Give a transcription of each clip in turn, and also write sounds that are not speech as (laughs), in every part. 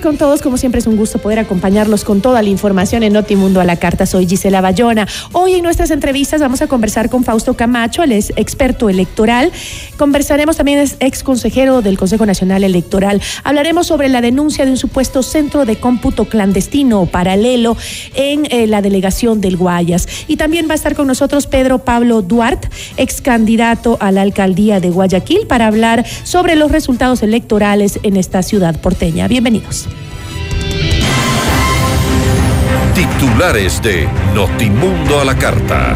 Con todos. Como siempre es un gusto poder acompañarlos con toda la información en Notimundo a la carta. Soy Gisela Bayona. Hoy en nuestras entrevistas vamos a conversar con Fausto Camacho, él es experto electoral. Conversaremos también, es ex consejero del Consejo Nacional Electoral. Hablaremos sobre la denuncia de un supuesto centro de cómputo clandestino o paralelo en eh, la delegación del Guayas. Y también va a estar con nosotros Pedro Pablo Duarte, ex candidato a la alcaldía de Guayaquil, para hablar sobre los resultados electorales en esta ciudad porteña. Bienvenidos. Titulares de Notimundo a la carta.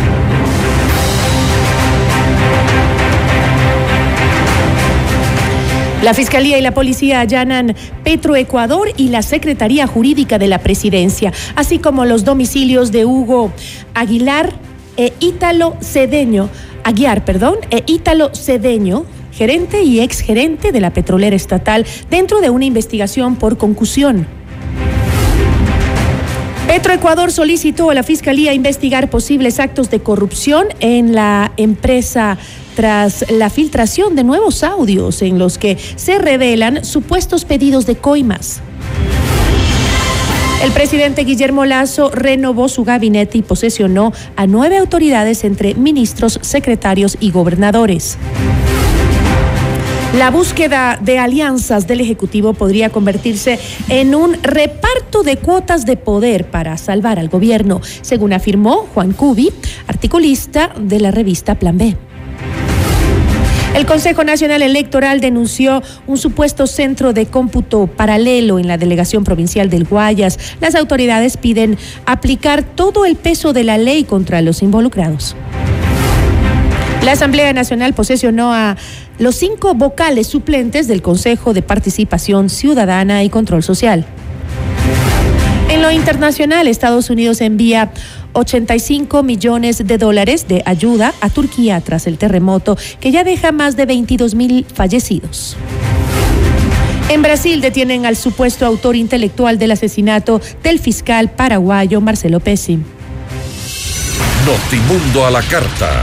La Fiscalía y la Policía allanan Petroecuador y la Secretaría Jurídica de la Presidencia, así como los domicilios de Hugo Aguilar e Ítalo Cedeño, Aguiar, perdón, e Ítalo Cedeño, gerente y exgerente de la petrolera estatal, dentro de una investigación por concusión. Petroecuador solicitó a la Fiscalía investigar posibles actos de corrupción en la empresa tras la filtración de nuevos audios en los que se revelan supuestos pedidos de coimas. El presidente Guillermo Lazo renovó su gabinete y posesionó a nueve autoridades entre ministros, secretarios y gobernadores. La búsqueda de alianzas del Ejecutivo podría convertirse en un reparto de cuotas de poder para salvar al gobierno, según afirmó Juan Cubi, articulista de la revista Plan B. El Consejo Nacional Electoral denunció un supuesto centro de cómputo paralelo en la delegación provincial del Guayas. Las autoridades piden aplicar todo el peso de la ley contra los involucrados. La Asamblea Nacional posesionó a los cinco vocales suplentes del Consejo de Participación Ciudadana y Control Social. En lo internacional, Estados Unidos envía 85 millones de dólares de ayuda a Turquía tras el terremoto que ya deja más de 22 mil fallecidos. En Brasil detienen al supuesto autor intelectual del asesinato del fiscal paraguayo Marcelo Pesci. Notimundo a la carta.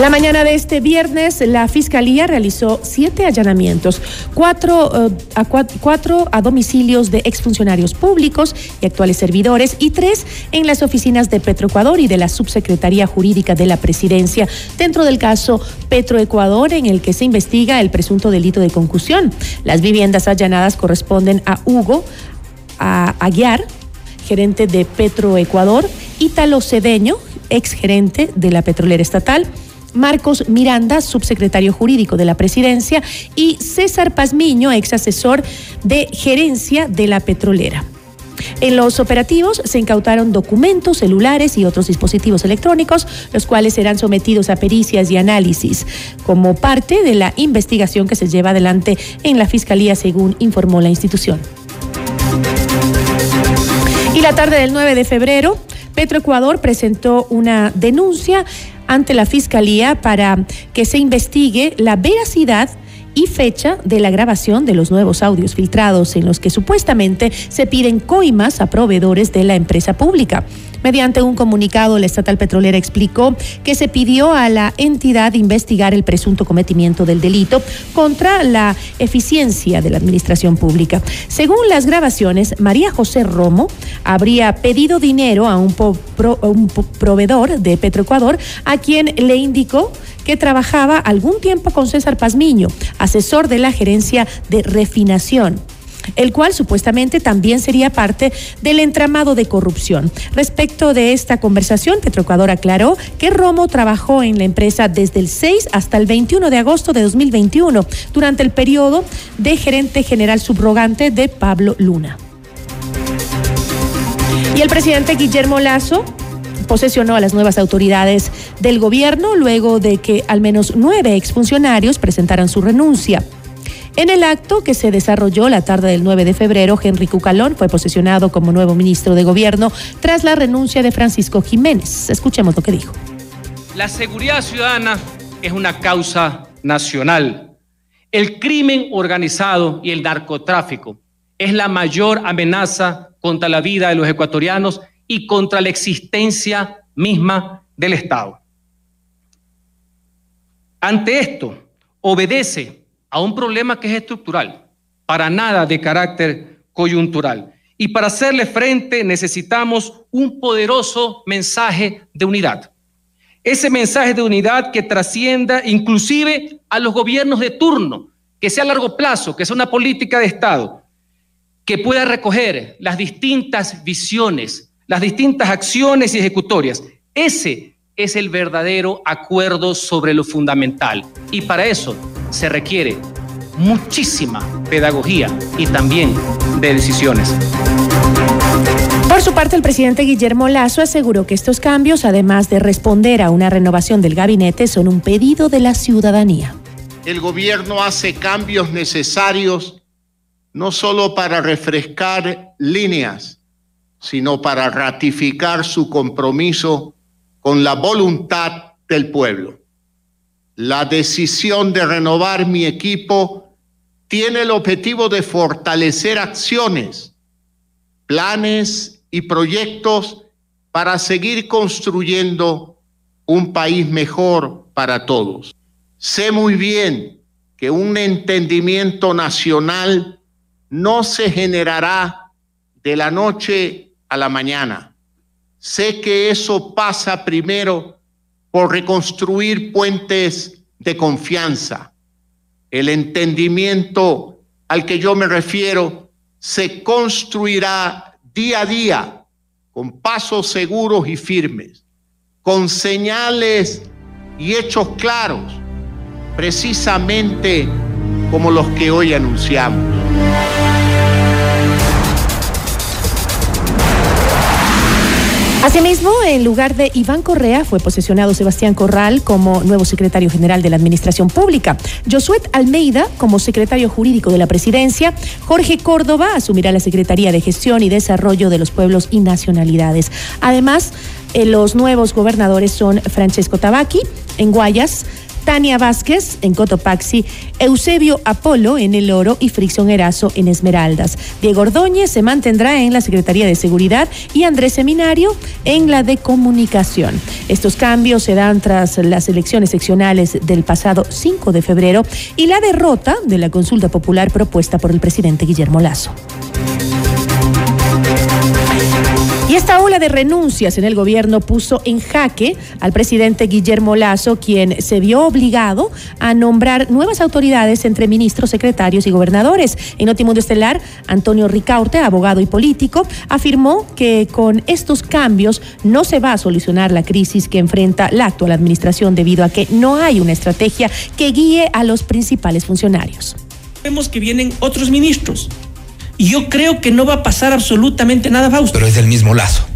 La mañana de este viernes, la Fiscalía realizó siete allanamientos, cuatro, eh, a, cuatro a domicilios de exfuncionarios públicos y actuales servidores y tres en las oficinas de Petroecuador y de la Subsecretaría Jurídica de la Presidencia, dentro del caso Petroecuador, en el que se investiga el presunto delito de concusión. Las viviendas allanadas corresponden a Hugo a Aguiar, gerente de Petroecuador, Ítalo Cedeño, exgerente de la petrolera estatal, Marcos Miranda, subsecretario jurídico de la presidencia, y César Pazmiño, ex asesor de gerencia de la petrolera. En los operativos se incautaron documentos, celulares y otros dispositivos electrónicos, los cuales serán sometidos a pericias y análisis como parte de la investigación que se lleva adelante en la Fiscalía, según informó la institución. Y la tarde del 9 de febrero, Petroecuador presentó una denuncia ante la Fiscalía para que se investigue la veracidad y fecha de la grabación de los nuevos audios filtrados en los que supuestamente se piden coimas a proveedores de la empresa pública. Mediante un comunicado, la estatal petrolera explicó que se pidió a la entidad investigar el presunto cometimiento del delito contra la eficiencia de la administración pública. Según las grabaciones, María José Romo habría pedido dinero a un, un proveedor de Petroecuador a quien le indicó que trabajaba algún tiempo con César Pazmiño, asesor de la gerencia de refinación el cual supuestamente también sería parte del entramado de corrupción. Respecto de esta conversación, Petroecuador aclaró que Romo trabajó en la empresa desde el 6 hasta el 21 de agosto de 2021, durante el periodo de gerente general subrogante de Pablo Luna. Y el presidente Guillermo Lazo posesionó a las nuevas autoridades del gobierno luego de que al menos nueve exfuncionarios presentaran su renuncia. En el acto que se desarrolló la tarde del 9 de febrero, Henry Cucalón fue posesionado como nuevo ministro de Gobierno tras la renuncia de Francisco Jiménez. Escuchemos lo que dijo. La seguridad ciudadana es una causa nacional. El crimen organizado y el narcotráfico es la mayor amenaza contra la vida de los ecuatorianos y contra la existencia misma del Estado. Ante esto, obedece a un problema que es estructural, para nada de carácter coyuntural. Y para hacerle frente necesitamos un poderoso mensaje de unidad. Ese mensaje de unidad que trascienda inclusive a los gobiernos de turno, que sea a largo plazo, que sea una política de Estado, que pueda recoger las distintas visiones, las distintas acciones ejecutorias. Ese es el verdadero acuerdo sobre lo fundamental. Y para eso se requiere muchísima pedagogía y también de decisiones. Por su parte, el presidente Guillermo Lazo aseguró que estos cambios, además de responder a una renovación del gabinete, son un pedido de la ciudadanía. El gobierno hace cambios necesarios no solo para refrescar líneas, sino para ratificar su compromiso con la voluntad del pueblo. La decisión de renovar mi equipo tiene el objetivo de fortalecer acciones, planes y proyectos para seguir construyendo un país mejor para todos. Sé muy bien que un entendimiento nacional no se generará de la noche a la mañana. Sé que eso pasa primero por reconstruir puentes de confianza. El entendimiento al que yo me refiero se construirá día a día con pasos seguros y firmes, con señales y hechos claros, precisamente como los que hoy anunciamos. Asimismo, en lugar de Iván Correa, fue posesionado Sebastián Corral como nuevo secretario general de la Administración Pública, Josué Almeida como secretario jurídico de la Presidencia, Jorge Córdoba asumirá la Secretaría de Gestión y Desarrollo de los Pueblos y Nacionalidades. Además, eh, los nuevos gobernadores son Francesco Tabaqui en Guayas, Tania Vázquez en Cotopaxi, Eusebio Apolo en El Oro y Fricción Erazo en Esmeraldas. Diego Ordóñez se mantendrá en la Secretaría de Seguridad y Andrés Seminario en la de Comunicación. Estos cambios se dan tras las elecciones seccionales del pasado 5 de febrero y la derrota de la consulta popular propuesta por el presidente Guillermo Lazo. Y esta ola de renuncias en el gobierno puso en jaque al presidente Guillermo Lazo, quien se vio obligado a nombrar nuevas autoridades entre ministros, secretarios y gobernadores. En Notimundo Estelar, Antonio Ricaurte, abogado y político, afirmó que con estos cambios no se va a solucionar la crisis que enfrenta la actual administración debido a que no hay una estrategia que guíe a los principales funcionarios. Vemos que vienen otros ministros y yo creo que no va a pasar absolutamente nada, Fausto. Pero es el mismo lazo.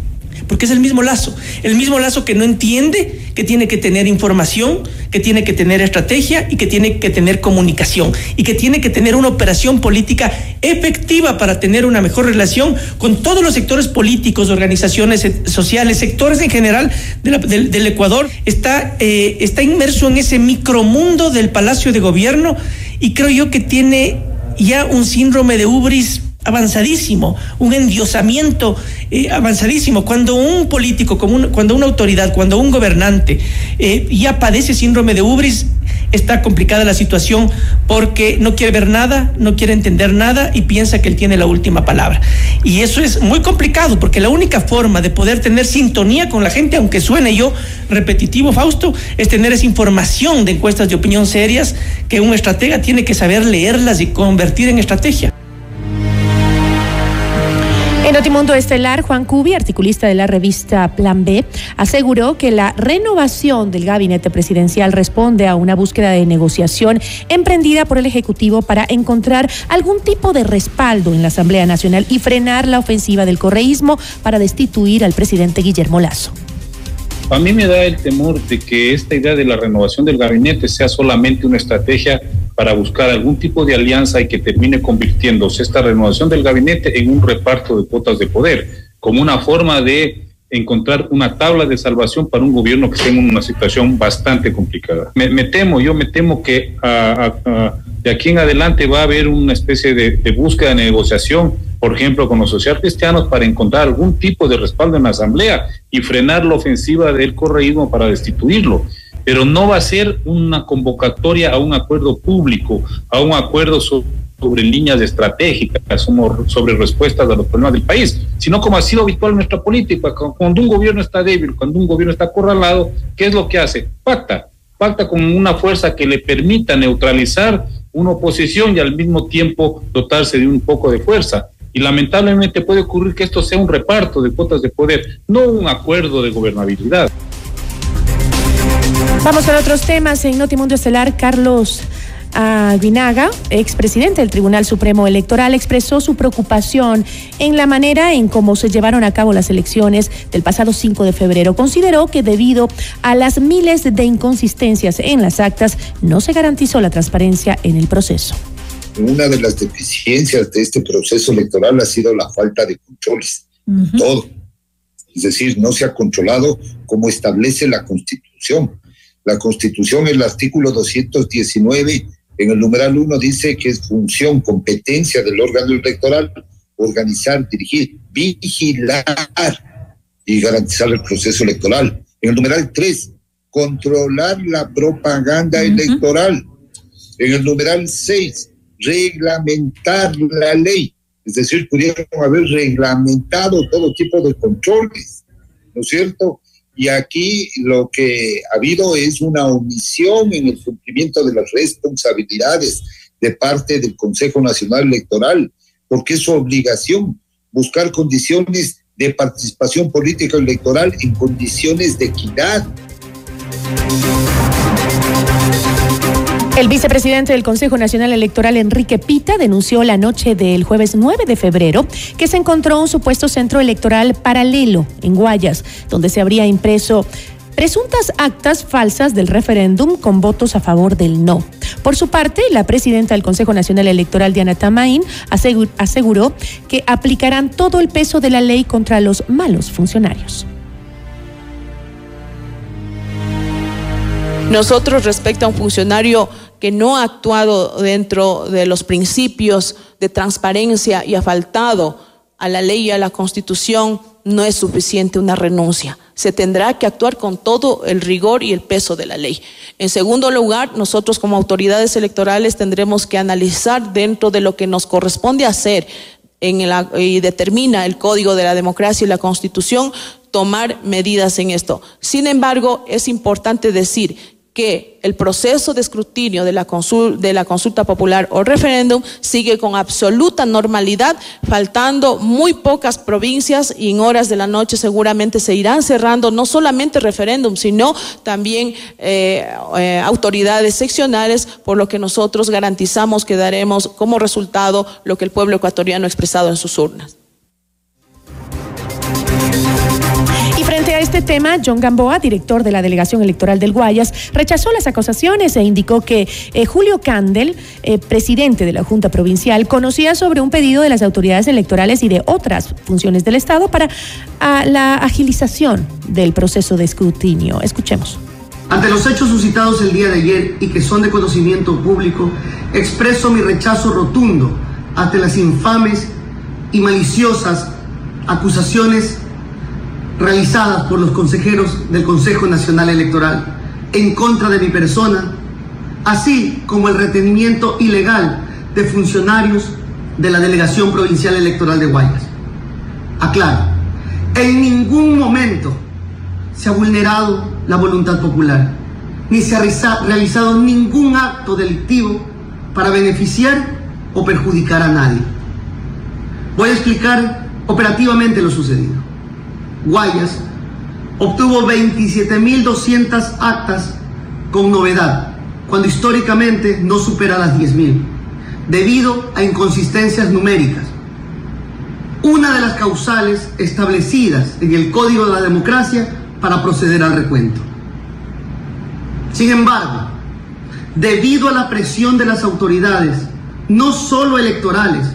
Porque es el mismo lazo. El mismo lazo que no entiende que tiene que tener información, que tiene que tener estrategia y que tiene que tener comunicación. Y que tiene que tener una operación política efectiva para tener una mejor relación con todos los sectores políticos, organizaciones sociales, sectores en general del, Ecuador. Está, eh, está inmerso en ese micromundo del Palacio de Gobierno y creo yo que tiene ya un síndrome de ubris avanzadísimo, un endiosamiento eh, avanzadísimo. Cuando un político, cuando una autoridad, cuando un gobernante eh, ya padece síndrome de ubris, está complicada la situación porque no quiere ver nada, no quiere entender nada y piensa que él tiene la última palabra. Y eso es muy complicado porque la única forma de poder tener sintonía con la gente, aunque suene yo repetitivo, Fausto, es tener esa información de encuestas de opinión serias que un estratega tiene que saber leerlas y convertir en estrategia. En Notimundo Estelar, Juan Cubi, articulista de la revista Plan B, aseguró que la renovación del gabinete presidencial responde a una búsqueda de negociación emprendida por el Ejecutivo para encontrar algún tipo de respaldo en la Asamblea Nacional y frenar la ofensiva del correísmo para destituir al presidente Guillermo Lazo. A mí me da el temor de que esta idea de la renovación del gabinete sea solamente una estrategia para buscar algún tipo de alianza y que termine convirtiéndose esta renovación del gabinete en un reparto de cuotas de poder, como una forma de encontrar una tabla de salvación para un gobierno que esté en una situación bastante complicada. Me, temo, yo me temo que de aquí en adelante va a haber una especie de, búsqueda de negociación por ejemplo, con los socialcristianos para encontrar algún tipo de respaldo en la Asamblea y frenar la ofensiva del correísmo para destituirlo. Pero no va a ser una convocatoria a un acuerdo público, a un acuerdo sobre, líneas estratégicas, sobre respuestas a los problemas del país, sino como ha sido habitual en nuestra política, cuando un gobierno está débil, cuando un gobierno está acorralado, ¿qué es lo que hace? Pacta, pacta con una fuerza que le permita neutralizar una oposición y al mismo tiempo dotarse de un poco de fuerza. Y lamentablemente puede ocurrir que esto sea un reparto de cuotas de poder, no un acuerdo de gobernabilidad. Vamos a otros temas. En Notimundo Estelar, Carlos Aguinaga, expresidente del Tribunal Supremo Electoral, expresó su preocupación en la manera en cómo se llevaron a cabo las elecciones del pasado 5 de febrero. Consideró que debido a las miles de inconsistencias en las actas, no se garantizó la transparencia en el proceso una de las deficiencias de este proceso electoral ha sido la falta de controles. Todo. Es decir, no se ha controlado como establece la Constitución. La Constitución, el artículo 219, en el numeral 1 dice que es función, competencia del órgano electoral organizar, dirigir, vigilar y garantizar el proceso electoral. En el numeral 3, controlar la propaganda electoral. En el numeral 6, reglamentar la ley, es decir, pudieron haber reglamentado todo tipo de controles, ¿no es cierto? Y aquí lo que ha habido es una omisión en el cumplimiento de las responsabilidades de parte del Consejo Nacional Electoral, porque es su obligación buscar condiciones de participación política electoral en condiciones de equidad. El vicepresidente del Consejo Nacional Electoral, Enrique Pita, denunció la noche del jueves 9 de febrero que se encontró un supuesto centro electoral paralelo en Guayas, donde se habría impreso presuntas actas falsas del referéndum con votos a favor del no. Por su parte, la presidenta del Consejo Nacional Electoral, Diana Tamain, aseguró que aplicarán todo el peso de la ley contra los malos funcionarios. Nosotros respecto a un funcionario que no ha actuado dentro de los principios de transparencia y ha faltado a la ley y a la constitución, no es suficiente una renuncia. Se tendrá que actuar con todo el rigor y el peso de la ley. En segundo lugar, nosotros como autoridades electorales tendremos que analizar dentro de lo que nos corresponde hacer en y determina el Código de la Democracia y la Constitución, tomar medidas en esto. Sin embargo, es importante decir que el proceso de escrutinio de la, de la consulta popular o referéndum sigue con absoluta normalidad, faltando muy pocas provincias y en horas de la noche seguramente se irán cerrando no solamente referéndum, sino también eh, eh, autoridades seccionales, por lo que nosotros garantizamos que daremos como resultado lo que el pueblo ecuatoriano ha expresado en sus urnas. A este tema, John Gamboa, director de la Delegación Electoral del Guayas, rechazó las acusaciones e indicó que eh, Julio Candel, eh, presidente de la Junta Provincial, conocía sobre un pedido de las autoridades electorales y de otras funciones del Estado para la agilización del proceso de escrutinio. Escuchemos Ante los hechos suscitados el día de ayer y que son de conocimiento público, expreso mi rechazo rotundo ante las infames y maliciosas acusaciones realizadas por los consejeros del Consejo Nacional Electoral en contra de mi persona, así como el retenimiento ilegal de funcionarios de la Delegación Provincial Electoral de Guayas. Aclaro, en ningún momento se ha vulnerado la voluntad popular, ni se ha realizado ningún acto delictivo para beneficiar o perjudicar a nadie. Voy a explicar operativamente lo sucedido. Guayas obtuvo 27.200 actas con novedad, cuando históricamente no supera las 10.000, debido a inconsistencias numéricas. Una de las causales establecidas en el Código de la Democracia para proceder al recuento. Sin embargo, debido a la presión de las autoridades, no solo electorales,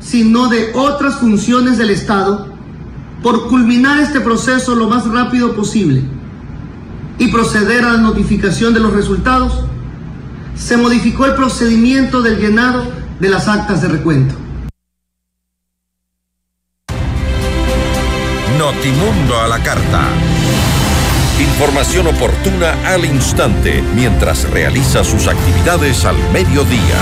sino de otras funciones del Estado, por culminar este proceso lo más rápido posible y proceder a la notificación de los resultados, se modificó el procedimiento del llenado de las actas de recuento. Notimundo a la carta. Información oportuna al instante mientras realiza sus actividades al mediodía.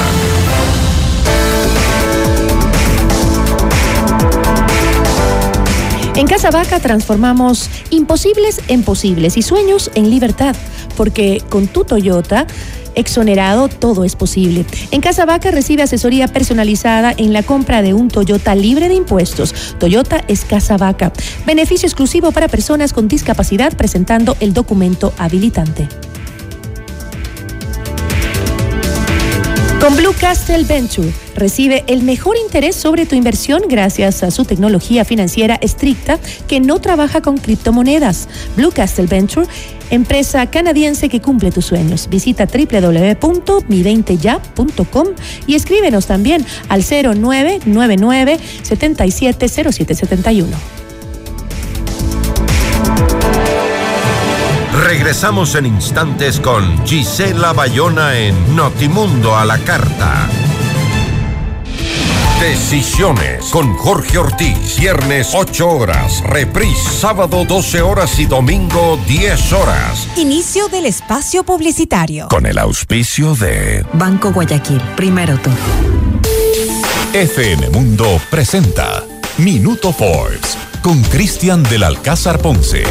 En Casa Vaca transformamos imposibles en posibles y sueños en libertad, porque con tu Toyota exonerado, todo es posible. En Casa Vaca recibe asesoría personalizada en la compra de un Toyota libre de impuestos. Toyota es Casa Vaca. Beneficio exclusivo para personas con discapacidad presentando el documento habilitante. Con Blue Castle Venture recibe el mejor interés sobre tu inversión gracias a su tecnología financiera estricta que no trabaja con criptomonedas. Blue Castle Venture, empresa canadiense que cumple tus sueños. Visita www.mi20ya.com y escríbenos también al 0999 770771. Regresamos en instantes con Gisela Bayona en Notimundo a la Carta. Decisiones con Jorge Ortiz. Viernes 8 horas. Reprise sábado 12 horas y domingo 10 horas. Inicio del espacio publicitario. Con el auspicio de Banco Guayaquil. Primero tú. FM Mundo presenta Minuto Forbes con Cristian del Alcázar Ponce.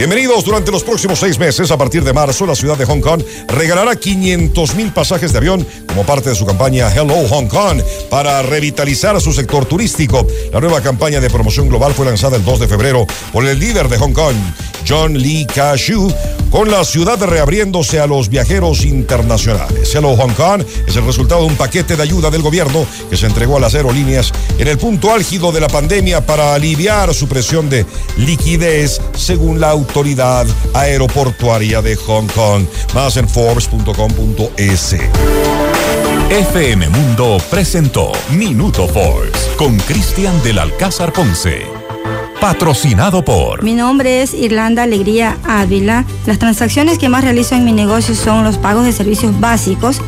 Bienvenidos durante los próximos seis meses. A partir de marzo, la ciudad de Hong Kong regalará 500 mil pasajes de avión como parte de su campaña Hello Hong Kong para revitalizar su sector turístico. La nueva campaña de promoción global fue lanzada el 2 de febrero por el líder de Hong Kong, John Lee Ka-shu, con la ciudad reabriéndose a los viajeros internacionales. Hello Hong Kong es el resultado de un paquete de ayuda del gobierno que se entregó a las aerolíneas en el punto álgido de la pandemia para aliviar su presión de liquidez, según la Autoridad Aeroportuaria de Hong Kong. Más en Forbes.com.es. FM Mundo presentó Minuto Forbes con Cristian del Alcázar Ponce. Patrocinado por. Mi nombre es Irlanda Alegría Ávila. Las transacciones que más realizo en mi negocio son los pagos de servicios básicos.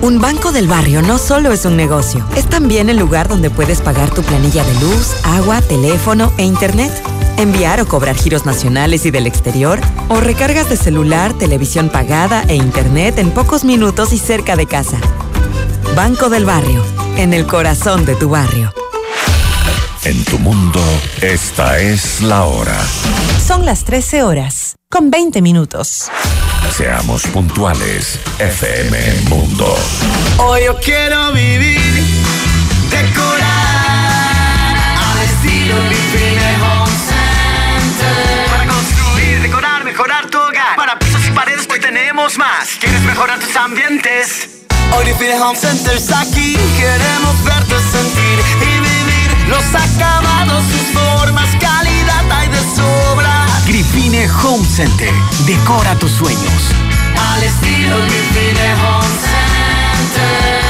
Un banco del barrio no solo es un negocio, es también el lugar donde puedes pagar tu planilla de luz, agua, teléfono e internet enviar o cobrar giros nacionales y del exterior, o recargas de celular, televisión pagada e internet en pocos minutos y cerca de casa. Banco del Barrio, en el corazón de tu barrio. En tu mundo, esta es la hora. Son las 13 horas, con 20 minutos. Seamos puntuales, FM Mundo. Hoy yo quiero vivir, decorar, al estilo más. ¿Quieres mejorar tus ambientes? Define Home Center está aquí. Queremos verte sentir y vivir los acabados, sus formas, calidad hay de sobra. Grifine Home Center. Decora tus sueños. Al estilo Grifine Home Center.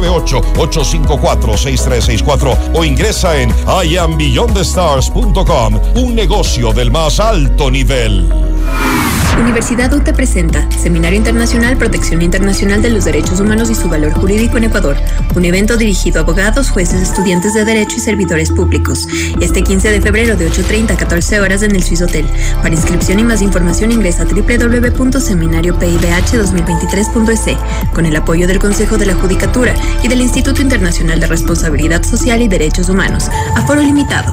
098-854-6364 o ingresa en iambeyondthestars.com, un negocio del más alto nivel. Universidad UTE presenta Seminario Internacional Protección Internacional de los Derechos Humanos y su Valor Jurídico en Ecuador, un evento dirigido a abogados, jueces, estudiantes de Derecho y servidores públicos. Este 15 de febrero de 8.30 a 14 horas en el Swiss Hotel. Para inscripción y más información ingresa a www.seminariopibh2023.es con el apoyo del Consejo de la Judicatura y del Instituto Internacional de Responsabilidad Social y Derechos Humanos. Aforo limitado.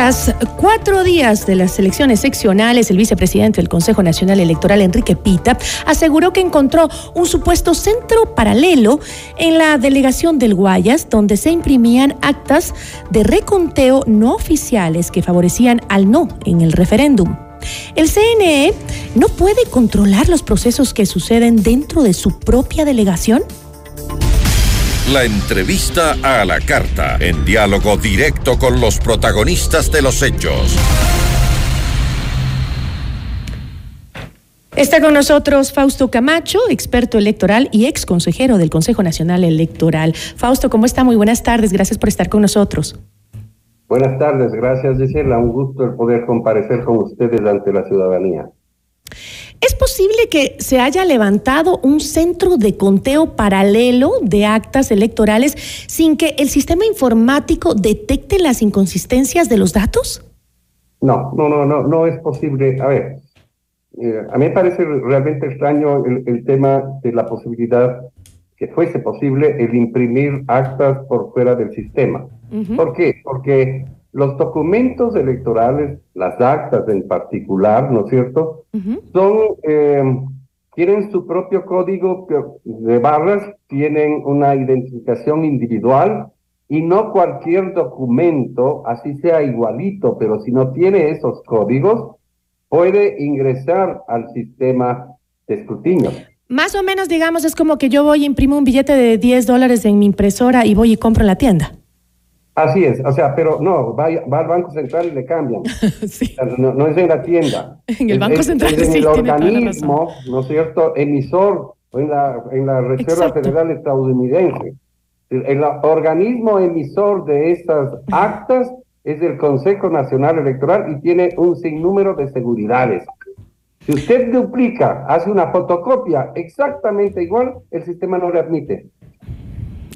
Tras cuatro días de las elecciones seccionales, el vicepresidente del Consejo Nacional Electoral, Enrique Pita, aseguró que encontró un supuesto centro paralelo en la delegación del Guayas, donde se imprimían actas de reconteo no oficiales que favorecían al no en el referéndum. El CNE no puede controlar los procesos que suceden dentro de su propia delegación. La entrevista a la carta, en diálogo directo con los protagonistas de los hechos. Está con nosotros Fausto Camacho, experto electoral y ex consejero del Consejo Nacional Electoral. Fausto, ¿cómo está? Muy buenas tardes, gracias por estar con nosotros. Buenas tardes, gracias Gisela, un gusto el poder comparecer con ustedes ante la ciudadanía. ¿Es posible que se haya levantado un centro de conteo paralelo de actas electorales sin que el sistema informático detecte las inconsistencias de los datos? No, no, no, no, no es posible. A ver, eh, a mí me parece realmente extraño el, el, tema de la posibilidad que fuese posible el imprimir actas por fuera del sistema. Uh -huh. ¿Por qué? Porque los documentos electorales, las actas en particular, ¿no es cierto? Uh -huh. Son, eh, tienen su propio código de barras, tienen una identificación individual y no cualquier documento, así sea igualito, pero si no tiene esos códigos, puede ingresar al sistema de escrutinio. Más o menos, digamos, es como que yo voy y imprimo un billete de 10 dólares en mi impresora y voy y compro en la tienda. Así es, o sea, pero no, va, va al Banco Central y le cambian. (laughs) sí. no, no, es en la tienda. (laughs) En el Banco es, Central, es en sí, el organismo, ¿no es cierto?, emisor, en la, en la Reserva Exacto. Federal estadounidense. El, el, organismo emisor de estas actas es el Consejo Nacional Electoral y tiene un sinnúmero de seguridades. Si usted duplica, hace una fotocopia exactamente igual, el sistema no le admite.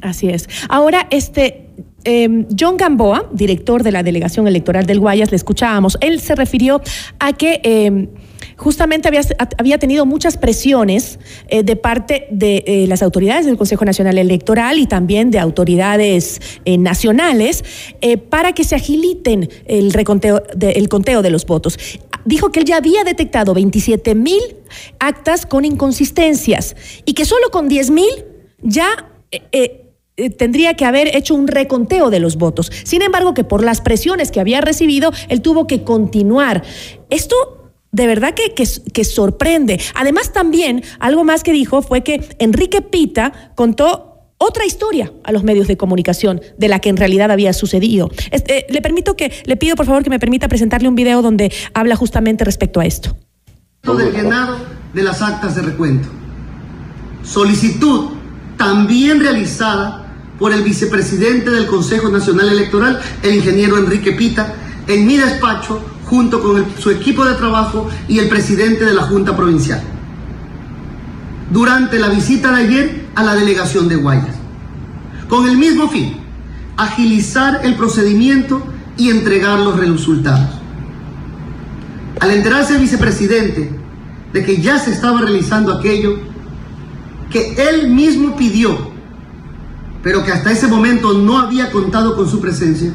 Así es. Ahora, este, eh, John Gamboa, director de la Delegación Electoral del Guayas, le escuchábamos, él se refirió a que eh, justamente había, tenido muchas presiones eh, de parte de eh, las autoridades del Consejo Nacional Electoral y también de autoridades eh, nacionales para que se agiliten el, reconteo el conteo de los votos. Dijo que él ya había detectado 27 mil actas con inconsistencias y que solo con 10 mil ya tendría que haber hecho un reconteo de los votos. Sin embargo, que por las presiones que había recibido, él tuvo que continuar. Esto de verdad que, que, sorprende. Además, también algo más que dijo fue que Enrique Pita contó otra historia a los medios de comunicación de la que en realidad había sucedido. Este, le permito que, le pido por favor que me permita presentarle un video donde habla justamente respecto a esto. Llenado de las actas de recuento. Solicitud también realizada por el vicepresidente del Consejo Nacional Electoral, el ingeniero Enrique Pita, en mi despacho, junto con su equipo de trabajo y el presidente de la Junta Provincial, durante la visita de ayer a la delegación de Guayas, con el mismo fin, agilizar el procedimiento y entregar los resultados. Al enterarse el vicepresidente de que ya se estaba realizando aquello que él mismo pidió, pero que hasta ese momento no había contado con su presencia,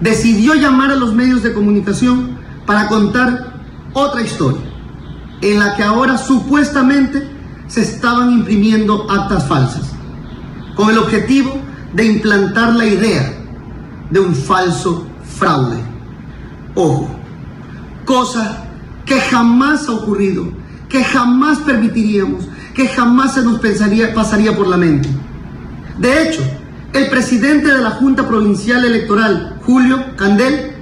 decidió llamar a los medios de comunicación para contar otra historia, en la que ahora supuestamente se estaban imprimiendo actas falsas, con el objetivo de implantar la idea de un falso fraude. Ojo, cosa que jamás ha ocurrido, que jamás permitiríamos, que jamás se nos pensaría, pasaría por la mente. De hecho, el presidente de la Junta Provincial Electoral, Julio Candel,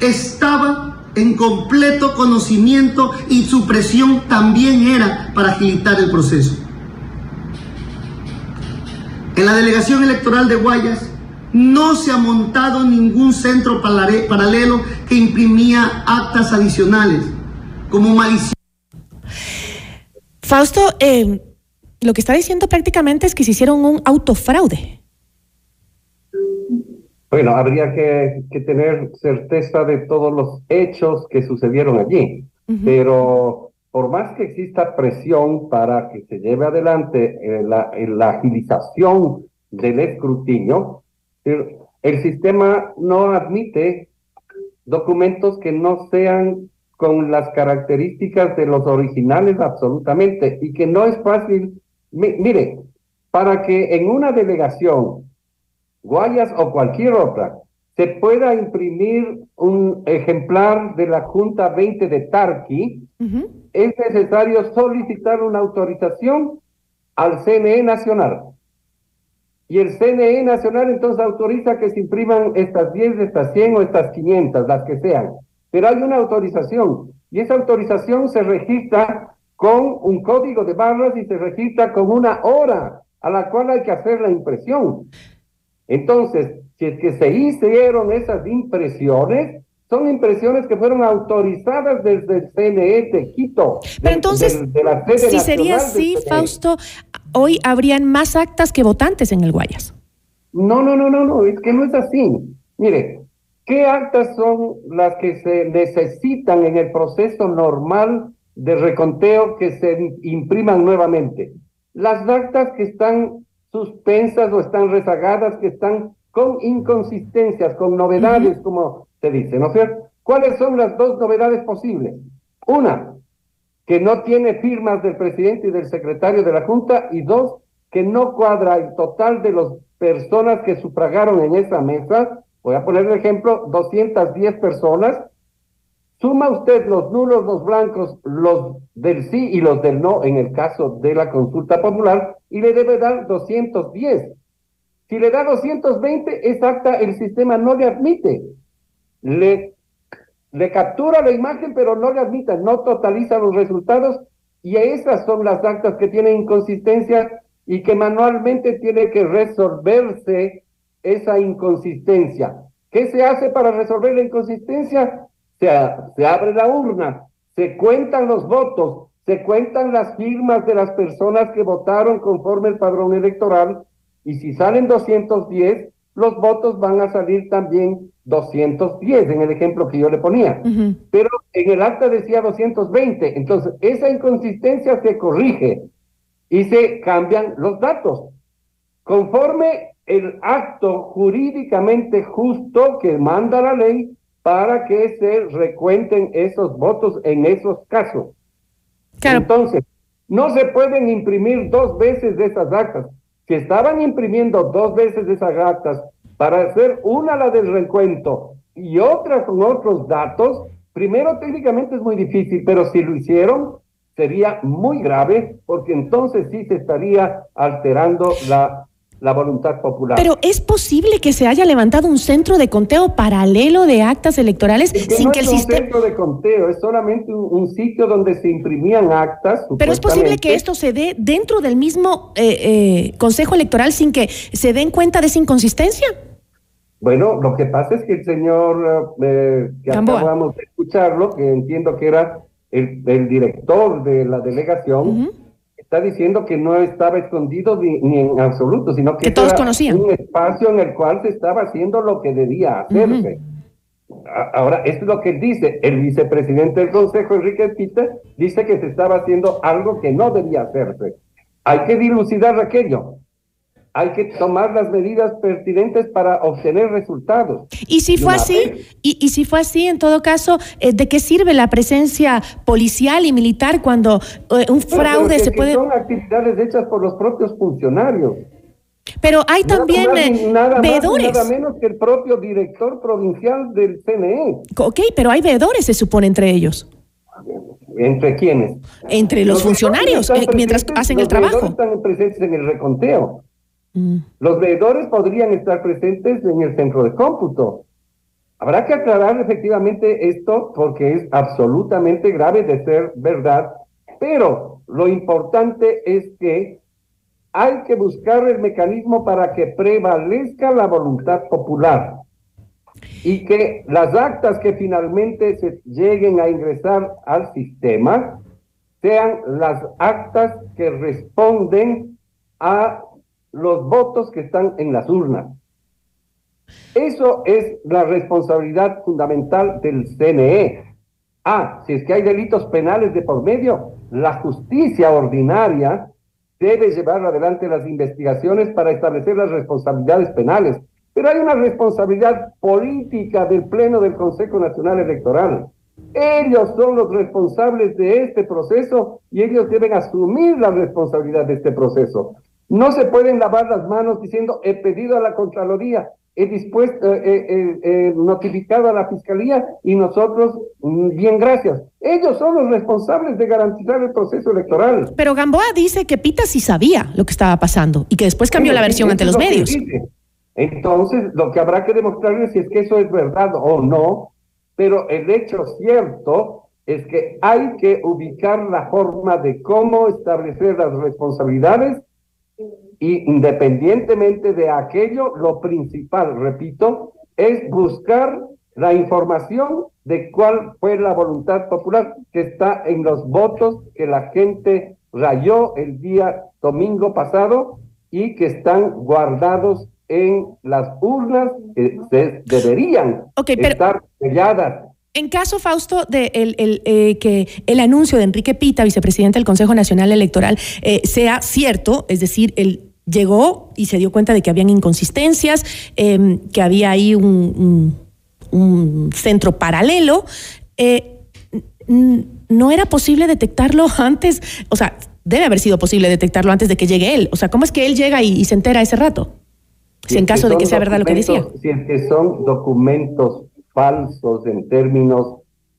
estaba en completo conocimiento y su presión también era para agilitar el proceso. En la delegación electoral de Guayas no se ha montado ningún centro paralelo que imprimía actas adicionales, como malicioso. Fausto, eh, lo que está diciendo prácticamente es que se hicieron un autofraude. Bueno, habría que, que tener certeza de todos los hechos que sucedieron allí, pero por más que exista presión para que se lleve adelante eh, la, eh, la agilización del escrutinio, el, el sistema no admite documentos que no sean con las características de los originales absolutamente y que no es fácil. Mi- mire, para que en una delegación Guayas o cualquier otra, se pueda imprimir un ejemplar de la Junta 20 de Tarqui, es necesario solicitar una autorización al CNE Nacional. Y el CNE Nacional entonces autoriza que se impriman estas 10, estas 100 o estas 500, las que sean. Pero hay una autorización y esa autorización se registra con un código de barras y se registra con una hora a la cual hay que hacer la impresión. Entonces, si es que se hicieron esas impresiones, son impresiones que fueron autorizadas desde el CNE de Quito. Pero entonces, si sería así, Fausto, hoy habrían más actas que votantes en el Guayas. No, no, no, no, no, es que no es así. Mire, ¿qué actas son las que se necesitan en el proceso normal de reconteo que se impriman nuevamente? Las actas que están suspensas o están rezagadas, que están con inconsistencias, con novedades, como se dice, ¿no es cierto? ¿Cuáles son las dos novedades posibles? Una, que no tiene firmas del presidente y del secretario de la Junta, y dos, que no cuadra el total de las personas que sufragaron en esa mesa. Voy a poner el ejemplo, 210 personas. Suma usted los nulos, los blancos, los del sí y los del no en el caso de la consulta popular y le debe dar 210. Si le da 220, esa acta el sistema no le admite. Le, le captura la imagen, pero no le admite, no totaliza los resultados y esas son las actas que tienen inconsistencia y que manualmente tiene que resolverse esa inconsistencia. ¿Qué se hace para resolver la inconsistencia? Se, se abre la urna, se cuentan los votos, se cuentan las firmas de las personas que votaron conforme el padrón electoral y si salen 210, los votos van a salir también 210 en el ejemplo que yo le ponía. Pero en el acta decía 220, entonces esa inconsistencia se corrige y se cambian los datos. Conforme el acto jurídicamente justo que manda la ley para que se recuenten esos votos en esos casos. Entonces, no se pueden imprimir dos veces de esas actas. Si estaban imprimiendo dos veces de esas actas para hacer una la del recuento y otra con otros datos, primero técnicamente es muy difícil, pero si lo hicieron, sería muy grave porque entonces sí se estaría alterando la la voluntad popular. Pero es posible que se haya levantado un centro de conteo paralelo de actas electorales que sin no que el es un sistema... centro de conteo, es solamente un, sitio donde se imprimían actas. Pero es posible que esto se dé dentro del mismo eh, eh, Consejo Electoral sin que se den cuenta de esa inconsistencia. Bueno, lo que pasa es que el señor eh, que Gamboa. acabamos de escucharlo, que entiendo que era el, el director de la delegación, está diciendo que no estaba escondido ni, ni en absoluto, sino que, Que todos era conocían. un espacio en el cual se estaba haciendo lo que debía hacerse. Ahora, esto es lo que él dice. El vicepresidente del Consejo, Enrique Pita, dice que se estaba haciendo algo que no debía hacerse. Hay que dilucidar aquello. Hay que tomar las medidas pertinentes para obtener resultados. Y si fue así, y, y si fue así, en todo caso, eh, ¿de qué sirve la presencia policial y militar cuando eh, un Pero- pero fraude que- se que puede... Son actividades hechas por los propios funcionarios. Pero hay Nada también más eh, nada más ni veedores. Nada menos que el propio director provincial del. CNE. Ok, pero hay veedores, se supone, entre ellos. ¿Entre quiénes? Entre los funcionarios, están eh, mientras hacen el los trabajo. están presentes en el reconteo. Mm. Los veedores podrían estar presentes en el centro de cómputo. Habrá que aclarar efectivamente esto porque es absolutamente grave de ser verdad, pero lo importante es que hay que buscar el mecanismo para que prevalezca la voluntad popular y que las actas que finalmente se lleguen a ingresar al sistema sean las actas que responden a los votos que están en las urnas. Eso es la responsabilidad fundamental del CNE. Ah, si es que hay delitos penales de por medio, la justicia ordinaria debe llevar adelante las investigaciones para establecer las responsabilidades penales. Pero hay una responsabilidad política del Pleno del Consejo Nacional Electoral. Ellos son los responsables de este proceso y ellos deben asumir la responsabilidad de este proceso. No se pueden lavar las manos diciendo he pedido a la Contraloría, he dispuesto, eh, eh, eh, notificado a la Fiscalía y nosotros, mm, bien, gracias. Ellos son los responsables de garantizar el proceso electoral. Pero Gamboa dice que Pita sí sabía lo que estaba pasando y que después cambió la versión ante los lo medios. Entonces, lo que habrá que demostrar es si es que eso es verdad o no, pero el hecho cierto es que hay que ubicar la forma de cómo establecer las responsabilidades y independientemente de aquello, lo principal, repito, es buscar la información de cuál fue la voluntad popular que está en los votos que la gente rayó el día domingo pasado y que están guardados en las urnas que se deberían estar selladas. En caso, Fausto, de el, el, eh, que el anuncio de Enrique Pita, vicepresidente del Consejo Nacional Electoral, eh, sea cierto, es decir, él llegó y se dio cuenta de que habían inconsistencias, eh, que había ahí un, un, un centro paralelo. eh, no era posible detectarlo antes, o sea, debe haber sido posible detectarlo antes de que llegue él. O sea, ¿cómo es que él llega y, y se entera ese rato? Si en caso de que sea verdad lo que decía. Si es que son documentos falsos en términos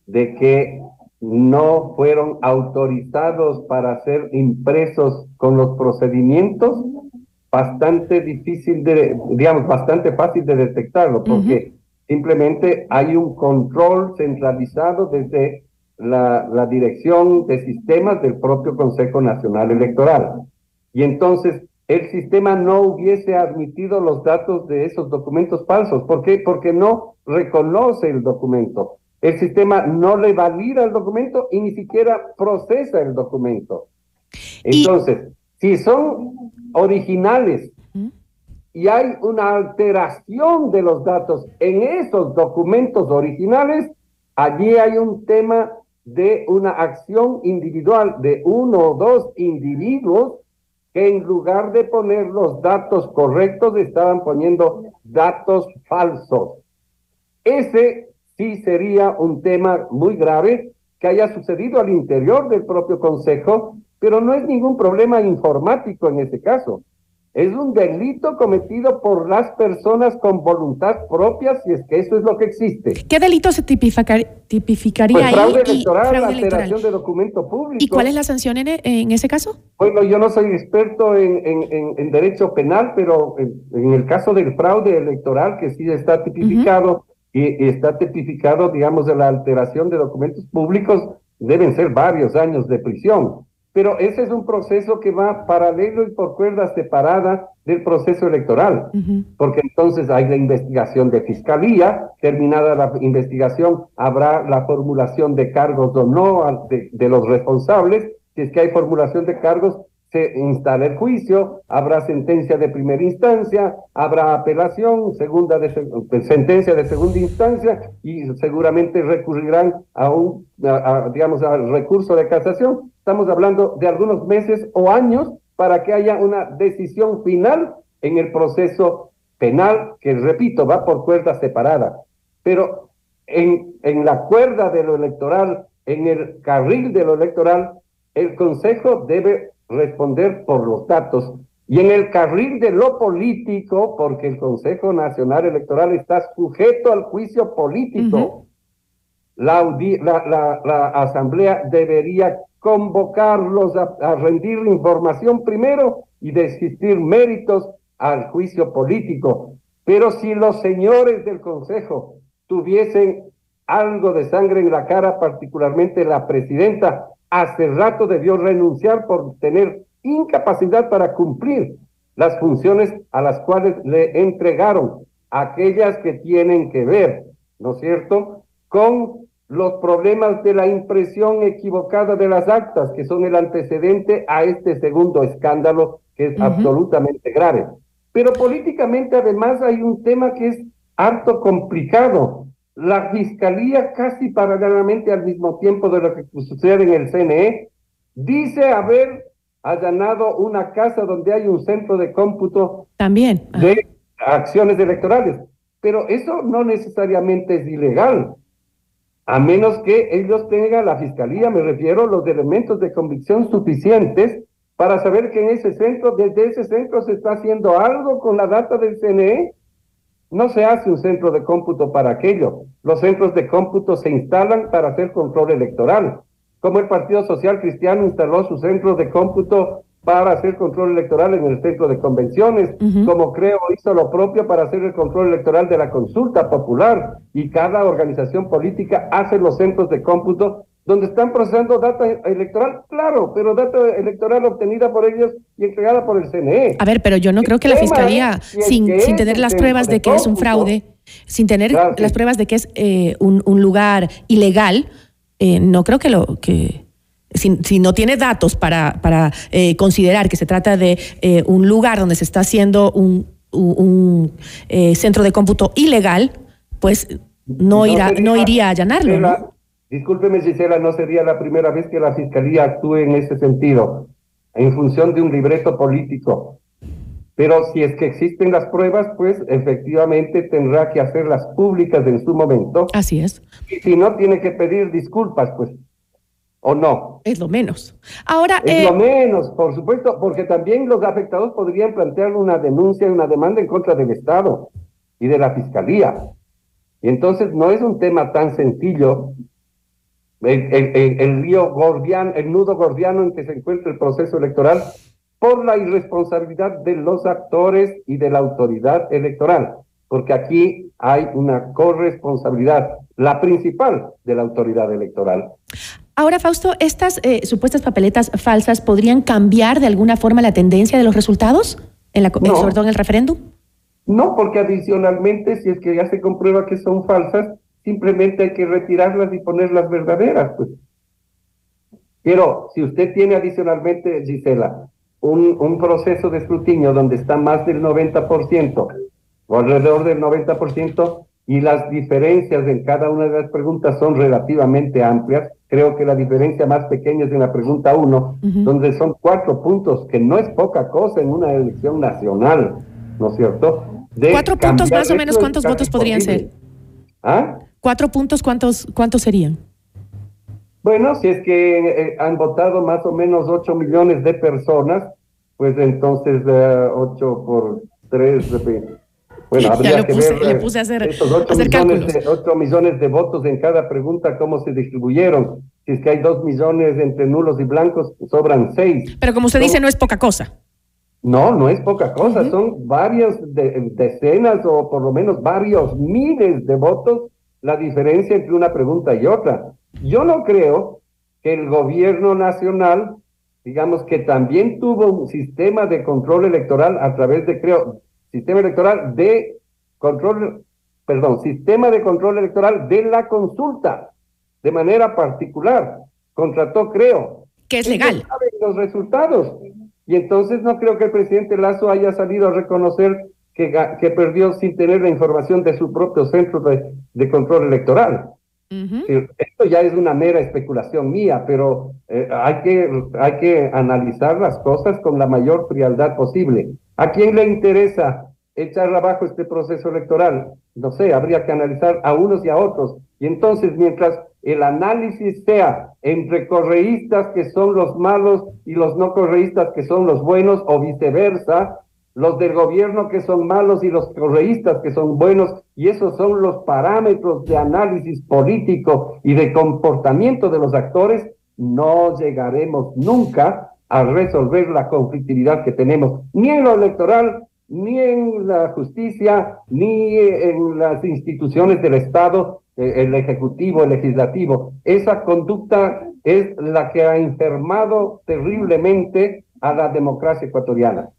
de que no fueron autorizados para ser impresos con los procedimientos, bastante difícil de, digamos, bastante fácil de detectarlo, porque simplemente hay un control centralizado desde la, la dirección de sistemas del propio Consejo Nacional Electoral. Y entonces el sistema no hubiese admitido los datos de esos documentos falsos. ¿Por qué? Porque no reconoce el documento. El sistema no le valida el documento y ni siquiera procesa el documento. Entonces, si son originales y hay una alteración de los datos en esos documentos originales, allí hay un tema de una acción individual de uno o dos individuos que en lugar de poner los datos correctos estaban poniendo datos falsos. Ese sí sería un tema muy grave que haya sucedido al interior del propio Consejo, pero no es ningún problema informático en ese caso. Es un delito cometido por las personas con voluntad propia, si es que eso es lo que existe. ¿Qué delito se tipificar- tipificaría Pues ahí? fraude y- electoral, fraude alteración electoral. de documento público. ¿Y cuál es la sanción en, en ese caso? Bueno, yo no soy experto en, en- en- en derecho penal, pero en, en el caso del fraude electoral, que sí está tipificado, y, y está tipificado, digamos, de la alteración de documentos públicos, deben ser varios años de prisión. Pero ese es un proceso que va paralelo y por cuerda separada del proceso electoral. Porque entonces hay la investigación de fiscalía, terminada la investigación habrá la formulación de cargos o no de, de los responsables, si es que hay formulación de cargos se instala el juicio, habrá sentencia de primera instancia, habrá apelación, segunda de, se- de sentencia de segunda instancia y seguramente recurrirán a un, a- a, digamos, al recurso de casación. Estamos hablando de algunos meses o años para que haya una decisión final en el proceso penal, que repito, va por cuerda separada. Pero en, en la cuerda de lo electoral, en el carril de lo electoral, el Consejo debe responder por los datos. Y en el carril de lo político, porque el Consejo Nacional Electoral está sujeto al juicio político, la, la, la- la Asamblea debería convocarlos a, rendir información primero y desistir méritos al juicio político. Pero si los señores del Consejo tuviesen algo de sangre en la cara, particularmente la presidenta, hace rato debió renunciar por tener incapacidad para cumplir las funciones a las cuales le entregaron, aquellas que tienen que ver, ¿no es cierto?, con los problemas de la impresión equivocada de las actas, que son el antecedente a este segundo escándalo, que es absolutamente grave. Pero políticamente además hay un tema que es harto complicado. La fiscalía, casi paralelamente al mismo tiempo de lo que sucede en el CNE, dice haber allanado una casa donde hay un centro de cómputo También. de acciones electorales. Pero eso no necesariamente es ilegal, a menos que ellos tengan, la fiscalía, me refiero, los elementos de convicción suficientes para saber que en ese centro, desde ese centro se está haciendo algo con la data del CNE. No se hace un centro de cómputo para aquello. Los centros de cómputo se instalan para hacer control electoral. Como el Partido Social Cristiano instaló su centro de cómputo para hacer control electoral en el centro de convenciones, como creo hizo lo propio para hacer el control electoral de la consulta popular. Y cada organización política hace los centros de cómputo donde están procesando data electoral, claro, pero data electoral obtenida por ellos y entregada por el CNE. A ver, pero yo no creo que la fiscalía, sin, sin tener las pruebas de que es un fraude, sin tener Claro, sí. las pruebas de que es eh, un, un lugar ilegal, eh, no creo que lo que si, si no tiene datos para, para eh, considerar que se trata de eh, un lugar donde se está haciendo un, un- eh, centro de cómputo ilegal, pues no, irá, sería- no iría a allanarlo, Gisela, ¿no? Discúlpeme, Gisela, no sería la primera vez que la Fiscalía actúe en ese sentido, en función de un libreto político. Pero si es que existen las pruebas, pues efectivamente tendrá que hacerlas públicas en su momento. Así es. Y si no, tiene que pedir disculpas, pues. ¿O no? Es lo menos. Ahora, Es eh, lo menos, por supuesto, porque también los afectados podrían plantear una denuncia y una demanda en contra del Estado y de la Fiscalía. Y entonces no es un tema tan sencillo el, el- el- el río gordiano, el nudo gordiano en que se encuentra el proceso electoral por la irresponsabilidad de los actores y de la autoridad electoral, porque aquí hay una corresponsabilidad, la principal de la autoridad electoral. Ahora, Fausto, ¿estas eh, supuestas papeletas falsas podrían cambiar de alguna forma la tendencia de los resultados, en la, No. sobre todo en el referéndum? No, porque adicionalmente, si es que ya se comprueba que son falsas, simplemente hay que retirarlas y ponerlas verdaderas, pues. Pero si usted tiene adicionalmente, Gisela, un, un proceso de escrutinio donde está más del 90% o alrededor del 90% y las diferencias en cada una de las preguntas son relativamente amplias, creo que la diferencia más pequeña es en la pregunta 1, donde son cuatro puntos, que no es poca cosa en una elección nacional, ¿no es cierto? De Cuatro puntos más o menos, ¿cuántos votos podrían ser? ¿Ah? Cuatro puntos, ¿cuántos, cuántos serían? Bueno, si es que eh, han votado más o menos 8 millones de personas, pues entonces 8 por 3, bueno, habría que ver le puse a hacer, estos 8 millones, de, 8 millones de votos en cada pregunta, cómo se distribuyeron. Si es que hay 2 millones entre nulos y blancos, sobran 6. Pero como usted dice, no es poca cosa. No, no es poca cosa, son varias decenas o por lo menos varios miles de votos la diferencia entre una pregunta y otra. Yo no creo que el gobierno nacional, digamos que también tuvo un sistema de control electoral a través de, creo, sistema electoral de control, perdón, sistema de control electoral de la consulta, de manera particular. Contrató, creo. Que es legal. Los resultados. Y entonces no creo que el presidente Lazo haya salido a reconocer que, que perdió sin tener la información de su propio centro de, de control electoral. Esto ya es una mera especulación mía, pero eh, hay, que, hay que analizar las cosas con la mayor frialdad posible. ¿A quién le interesa echar abajo este proceso electoral? No sé, habría que analizar a unos y a otros. Y entonces, mientras el análisis sea entre correístas que son los malos y los no correístas que son los buenos, o viceversa, los del gobierno que son malos y los correístas que son buenos, y esos son los parámetros de análisis político y de comportamiento de los actores, no llegaremos nunca a resolver la conflictividad que tenemos, ni en lo electoral, ni en la justicia, ni en las instituciones del Estado, eh, el Ejecutivo, el Legislativo. Esa conducta es la que ha enfermado terriblemente a la democracia ecuatoriana.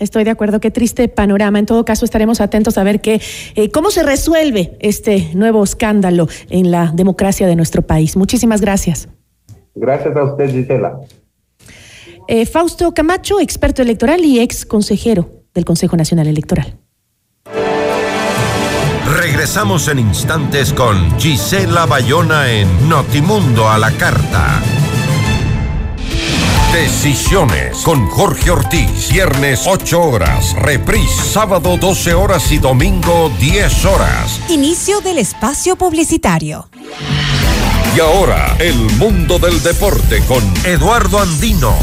Estoy de acuerdo, qué triste panorama. En todo caso, estaremos atentos a ver qué, eh, cómo se resuelve este nuevo escándalo en la democracia de nuestro país. Muchísimas gracias. Gracias a usted, Gisela. Eh, Fausto Camacho, experto electoral y ex consejero del Consejo Nacional Electoral. Regresamos en instantes con Gisela Bayona en Notimundo a la Carta. Decisiones con Jorge Ortiz. Viernes 8 horas. Reprise sábado 12 horas y domingo 10 horas. Inicio del espacio publicitario. Y ahora, el mundo del deporte con Eduardo Andino.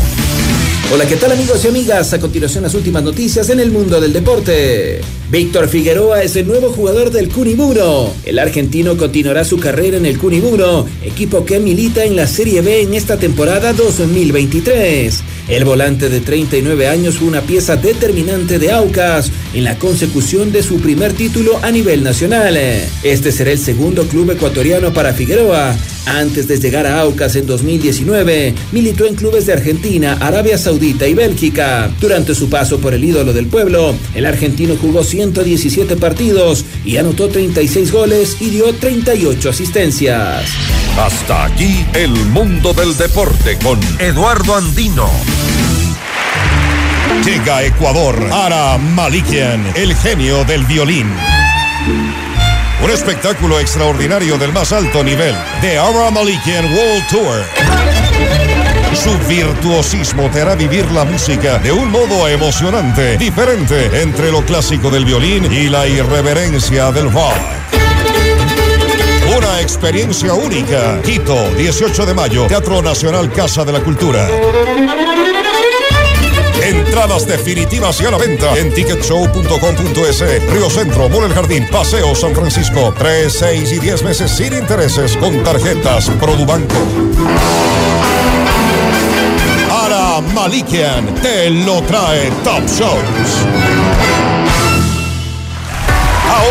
Hola, ¿qué tal amigos y amigas? A continuación las últimas noticias en el mundo del deporte. Víctor Figueroa es el nuevo jugador del Cuniburo. El argentino continuará su carrera en el Cuniburo, equipo que milita en la Serie B en esta temporada 2023. El volante de 39 años fue una pieza determinante de Aucas en la consecución de su primer título a nivel nacional. Este será el segundo club ecuatoriano para Figueroa. Antes de llegar a Aucas en 2019, militó en clubes de Argentina, Arabia Saudita y Bélgica. Durante su paso por el ídolo del pueblo, el argentino jugó 117 partidos y anotó 36 goles y dio 38 asistencias. Hasta aquí el mundo del deporte con Eduardo Andino. Llega Ecuador Ara Malikian, el genio del violín. Un espectáculo extraordinario del más alto nivel. The Ara Malikian World Tour. Su virtuosismo te hará vivir la música de un modo emocionante, diferente entre lo clásico del violín y la irreverencia del rock. Una experiencia única. Quito, 18 de mayo, Teatro Nacional Casa de la Cultura. Entradas definitivas y a la venta en ticketshow.com.es. Río Centro, Mall El Jardín, Paseo San Francisco. 3, 6 y 10 meses sin intereses con tarjetas Produbanco. Malikian te lo trae Top Shows.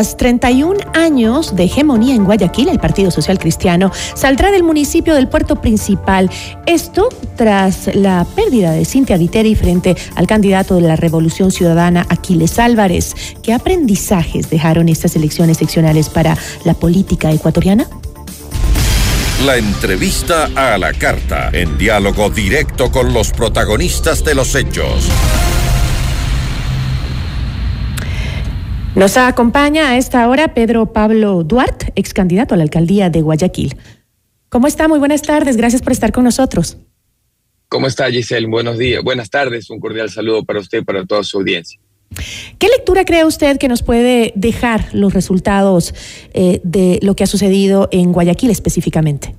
Tras 31 años de hegemonía en Guayaquil, el Partido Social Cristiano saldrá del municipio del puerto principal. Esto tras la pérdida de Cintia Viteri frente al candidato de la Revolución Ciudadana, Aquiles Álvarez. ¿Qué aprendizajes dejaron estas elecciones seccionales para la política ecuatoriana? La entrevista a la carta, en diálogo directo con los protagonistas de los hechos. Nos acompaña a esta hora Pedro Pablo Duarte, ex candidato a la alcaldía de Guayaquil. ¿Cómo está? Muy buenas tardes. Gracias por estar con nosotros. ¿Cómo está Giselle? Buenos días. Buenas tardes. Un cordial saludo para usted y para toda su audiencia. ¿Qué lectura cree usted que nos puede dejar los resultados eh, de lo que ha sucedido en Guayaquil específicamente?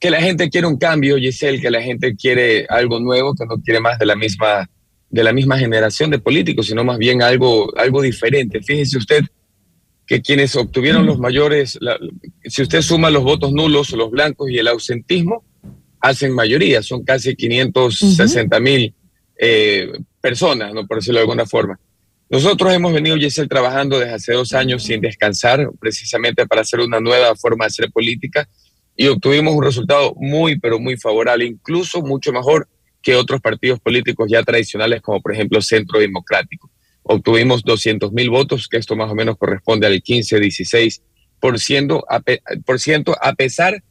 Que la gente quiere un cambio, Giselle, que la gente quiere algo nuevo, que no quiere más de la misma de la misma generación de políticos, sino más bien algo, algo diferente. Fíjese usted que quienes obtuvieron los mayores, si usted suma los votos nulos, los blancos y el ausentismo, hacen mayoría, son casi 560 mil eh, personas, ¿no? por decirlo de alguna forma. Nosotros hemos venido, Yesel, trabajando desde hace dos años sin descansar, precisamente para hacer una nueva forma de hacer política, y obtuvimos un resultado muy, pero muy favorable, incluso mucho mejor que otros partidos políticos ya tradicionales, como por ejemplo Centro Democrático. Obtuvimos 200 mil votos, que esto más o menos corresponde al 15-16% a, por ciento, a pesar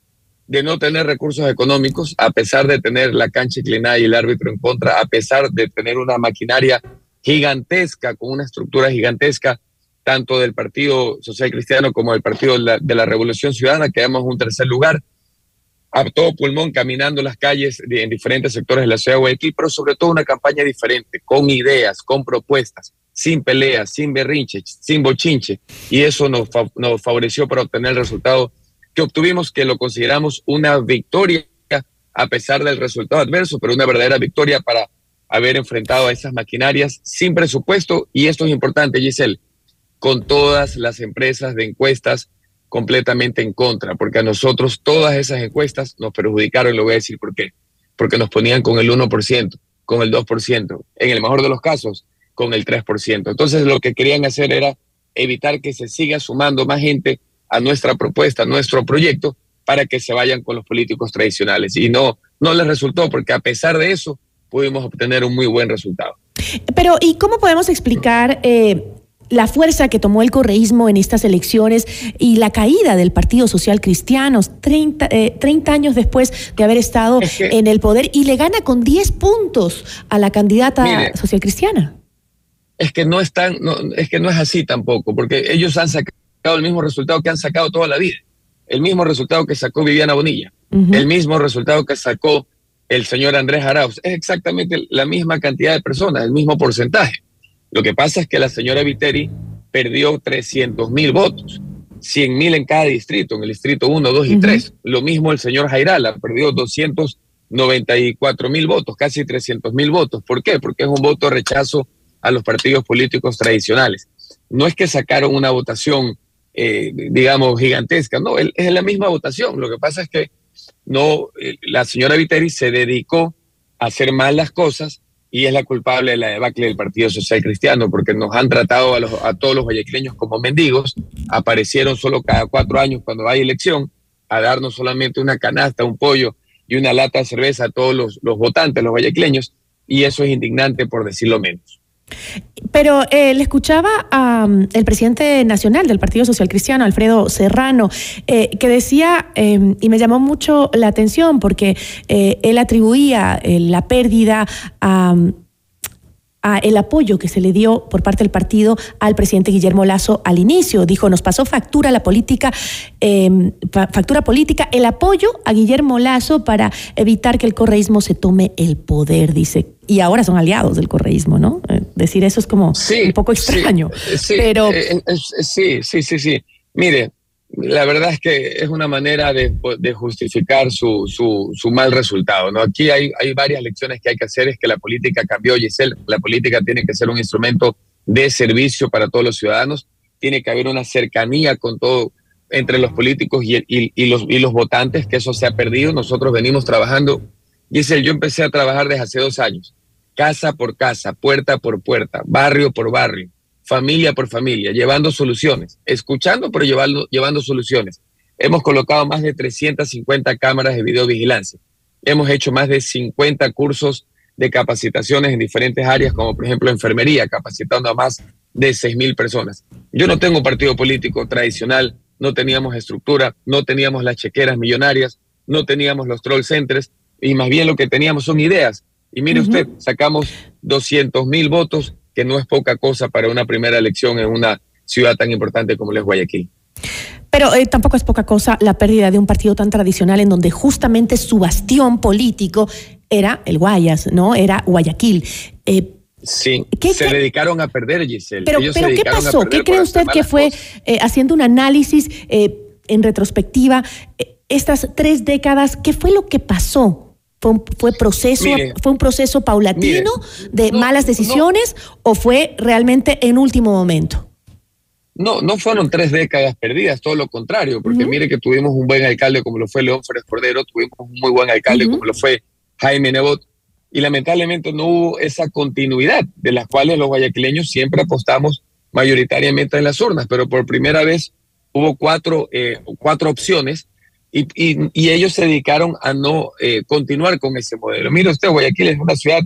de no tener recursos económicos, a pesar de tener la cancha inclinada y el árbitro en contra, a pesar de tener una maquinaria gigantesca, con una estructura gigantesca, tanto del Partido Social Cristiano como del Partido de la, de la Revolución Ciudadana, quedamos en un tercer lugar a todo pulmón caminando las calles en diferentes sectores de la ciudad de Guayaquil, pero sobre todo una campaña diferente, con ideas, con propuestas, sin peleas, sin berrinches, sin bochinche. Y eso nos, nos favoreció para obtener el resultado que obtuvimos, que lo consideramos una victoria a pesar del resultado adverso, pero una verdadera victoria para haber enfrentado a esas maquinarias sin presupuesto. Y esto es importante, Giselle, con todas las empresas de encuestas completamente en contra, porque a nosotros todas esas encuestas nos perjudicaron, y lo voy a decir por qué, porque nos ponían con el 1%, con el 2%, en el mejor de los casos, con el 3%. Entonces lo que querían hacer era evitar que se siga sumando más gente a nuestra propuesta, a nuestro proyecto, para que se vayan con los políticos tradicionales. Y no, no les resultó, porque a pesar de eso, pudimos obtener un muy buen resultado. Pero, ¿y cómo podemos explicar eh, la fuerza que tomó el correísmo en estas elecciones y la caída del Partido Social Cristiano 30, eh, años después de haber estado en el poder y le gana con 10 puntos a la candidata social cristiana. Es que no es es que no es así tampoco, porque ellos han sacado el mismo resultado que han sacado toda la vida, el mismo resultado que sacó Viviana Bonilla, el mismo resultado que sacó el señor Andrés Arauz, es exactamente la misma cantidad de personas, el mismo porcentaje. Lo que pasa es que la señora Viteri perdió 300 mil votos, 100 mil en cada distrito, en el distrito 1, 2 y 3. Lo mismo el señor Jairala, perdió 294 mil votos, casi 300 mil votos. ¿Por qué? Porque es un voto rechazo a los partidos políticos tradicionales. No es que sacaron una votación, eh, digamos, gigantesca, no, es la misma votación. Lo que pasa es que no, eh, la señora Viteri se dedicó a hacer mal las cosas y es la culpable de la debacle del Partido Social Cristiano, porque nos han tratado a, todos los guayaquileños como mendigos, aparecieron solo cada cuatro años cuando hay elección, a darnos solamente una canasta, un pollo y una lata de cerveza a todos los, los votantes, los guayaquileños, y eso es indignante por decirlo menos. Pero eh, le escuchaba al presidente nacional del Partido Social Cristiano, Alfredo Serrano, eh, que decía, em, y me llamó mucho la atención, porque eh, él atribuía la pérdida a a el apoyo que se le dio por parte del partido al presidente Guillermo Lazo al inicio. Dijo, nos pasó factura la política, eh, factura política, el apoyo a Guillermo Lazo para evitar que el correísmo se tome el poder, dice. Y ahora son aliados del correísmo, ¿no? Eh, decir eso es como un poco extraño. Sí, pero... eh, sí, sí, sí, sí. Mire, la verdad es que es una manera de, justificar su, su, su, mal resultado. ¿no? Aquí hay, hay varias lecciones que hay que hacer. Es que la política cambió, Giselle. La política tiene que ser un instrumento de servicio para todos los ciudadanos. Tiene que haber una cercanía con todo entre los políticos y los, y los votantes, que eso se ha perdido. Nosotros venimos trabajando. Giselle, yo empecé a trabajar desde hace dos años, casa por casa, puerta por puerta, barrio por barrio familia por familia, llevando soluciones, escuchando pero llevando, llevando soluciones. Hemos colocado más de 350 cámaras de videovigilancia. Hemos hecho más de 50 cursos de capacitaciones en diferentes áreas, como por ejemplo enfermería, capacitando a más de 6.000 personas. Yo no tengo un partido político tradicional, no teníamos estructura, no teníamos las chequeras millonarias, no teníamos los troll centers, y más bien lo que teníamos son ideas. Y mire uh -huh. usted, sacamos 200 mil votos que no es poca cosa para una primera elección en una ciudad tan importante como es Guayaquil. Pero eh, tampoco es poca cosa la pérdida de un partido tan tradicional en donde justamente su bastión político era el Guayas, ¿no? Era Guayaquil. Eh, Sí, ¿Qué, se qué? dedicaron a perder, Giselle. Pero, pero ¿qué pasó? ¿Qué cree usted que fue, eh, haciendo un análisis en retrospectiva, estas tres décadas, qué fue lo que pasó? ¿Fue un, fue proceso, mire, fue un proceso paulatino mire, de no, malas decisiones no. o fue realmente en último momento? No, no fueron tres décadas perdidas, todo lo contrario, porque uh -huh. mire que tuvimos un buen alcalde como lo fue León Férez Cordero, tuvimos un muy buen alcalde uh -huh. como lo fue Jaime Nebot, y lamentablemente no hubo esa continuidad de las cuales los guayaquileños siempre apostamos mayoritariamente en las urnas, pero por primera vez hubo cuatro, eh, cuatro opciones y, ellos se dedicaron a no eh, continuar con ese modelo. Mire usted, Guayaquil es una ciudad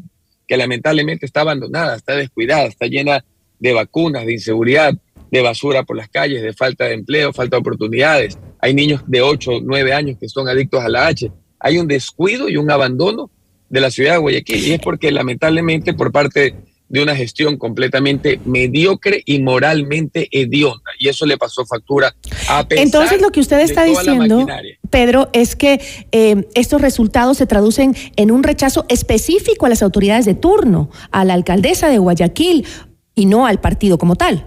que lamentablemente está abandonada, está descuidada, está llena de vacunas, de inseguridad, de basura por las calles, de falta de empleo, falta de oportunidades. Hay niños de 8, 9 años que son adictos a la H. Hay un descuido y un abandono de la ciudad de Guayaquil y es porque lamentablemente por parte de una gestión completamente mediocre y moralmente hedionda. Y eso le pasó factura a pesar Entonces, lo que usted está diciendo, Pedro, es que eh, estos resultados se traducen en un rechazo específico a las autoridades de turno, a la alcaldesa de Guayaquil y no al partido como tal.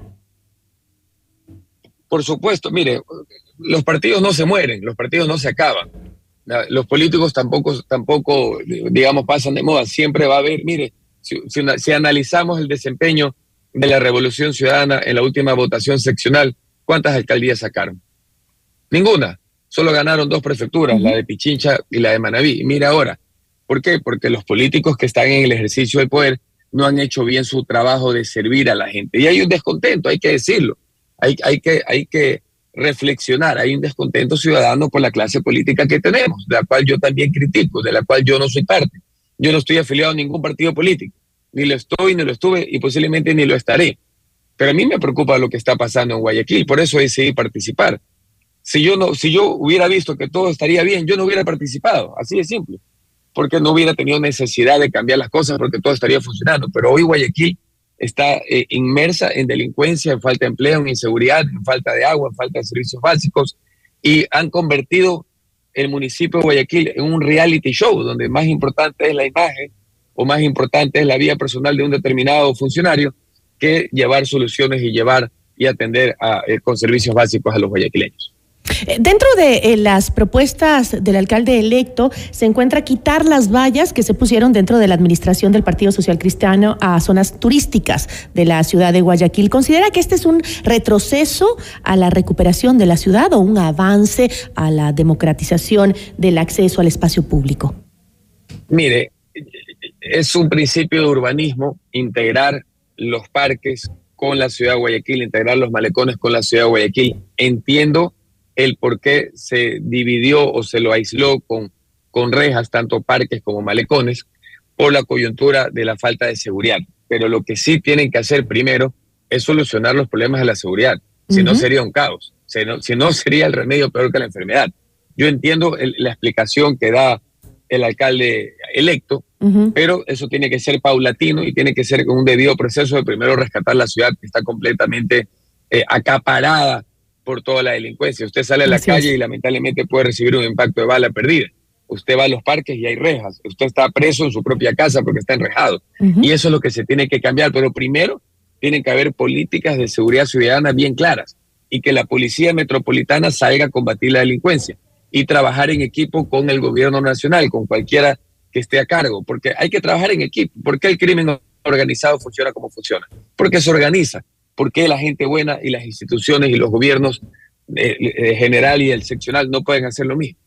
Por supuesto, mire, los partidos no se mueren, los partidos no se acaban. Los políticos tampoco, tampoco, digamos, pasan de moda. Siempre va a haber, mire, si, si, si, analizamos el desempeño de la Revolución Ciudadana en la última votación seccional, ¿cuántas alcaldías sacaron? Ninguna. Solo ganaron dos prefecturas, la de Pichincha y la de Manabí. Y mira ahora, ¿por qué? Porque los políticos que están en el ejercicio del poder no han hecho bien su trabajo de servir a la gente. Y hay un descontento, hay que decirlo. Hay, hay, que, hay que reflexionar. Hay un descontento ciudadano por la clase política que tenemos, de la cual yo también critico, de la cual yo no soy parte. Yo no estoy afiliado a ningún partido político, ni lo estoy, ni lo estuve y posiblemente ni lo estaré. Pero a mí me preocupa lo que está pasando en Guayaquil, por eso decidí participar. Si yo, no, si yo hubiera visto que todo estaría bien, yo no hubiera participado, así de simple, porque no hubiera tenido necesidad de cambiar las cosas, porque todo estaría funcionando. Pero hoy Guayaquil está eh, inmersa en delincuencia, en falta de empleo, en inseguridad, en falta de agua, en falta de servicios básicos, y han convertido el municipio de Guayaquil en un reality show, donde más importante es la imagen o más importante es la vida personal de un determinado funcionario que llevar soluciones y llevar y atender a, eh, con servicios básicos a los guayaquileños. Dentro de eh, las propuestas del alcalde electo se encuentra quitar las vallas que se pusieron dentro de la administración del Partido Social Cristiano a zonas turísticas de la ciudad de Guayaquil. ¿Considera que este es un retroceso a la recuperación de la ciudad o un avance a la democratización del acceso al espacio público? Mire, es un principio de urbanismo integrar los parques con la ciudad de Guayaquil, integrar los malecones con la ciudad de Guayaquil. Entiendo el por qué se dividió o se lo aisló con, con rejas, tanto parques como malecones, por la coyuntura de la falta de seguridad. Pero lo que sí tienen que hacer primero es solucionar los problemas de la seguridad. Si uh -huh. no, sería un caos. Si no, si no, sería el remedio peor que la enfermedad. Yo entiendo el, la explicación que da el alcalde electo, pero eso tiene que ser paulatino y tiene que ser con un debido proceso de primero rescatar la ciudad que está completamente eh, acaparada por toda la delincuencia. Usted sale a la calle y lamentablemente puede recibir un impacto de bala perdida. Usted va a los parques y hay rejas. Usted está preso en su propia casa porque está enrejado. Y eso es lo que se tiene que cambiar. Pero primero tienen que haber políticas de seguridad ciudadana bien claras y que la policía metropolitana salga a combatir la delincuencia y trabajar en equipo con el gobierno nacional, con cualquiera que esté a cargo, porque hay que trabajar en equipo. ¿Por qué el crimen organizado funciona como funciona? Porque se organiza. Porque la gente buena y las instituciones y los gobiernos eh, eh, general y el seccional no pueden hacer lo mismo?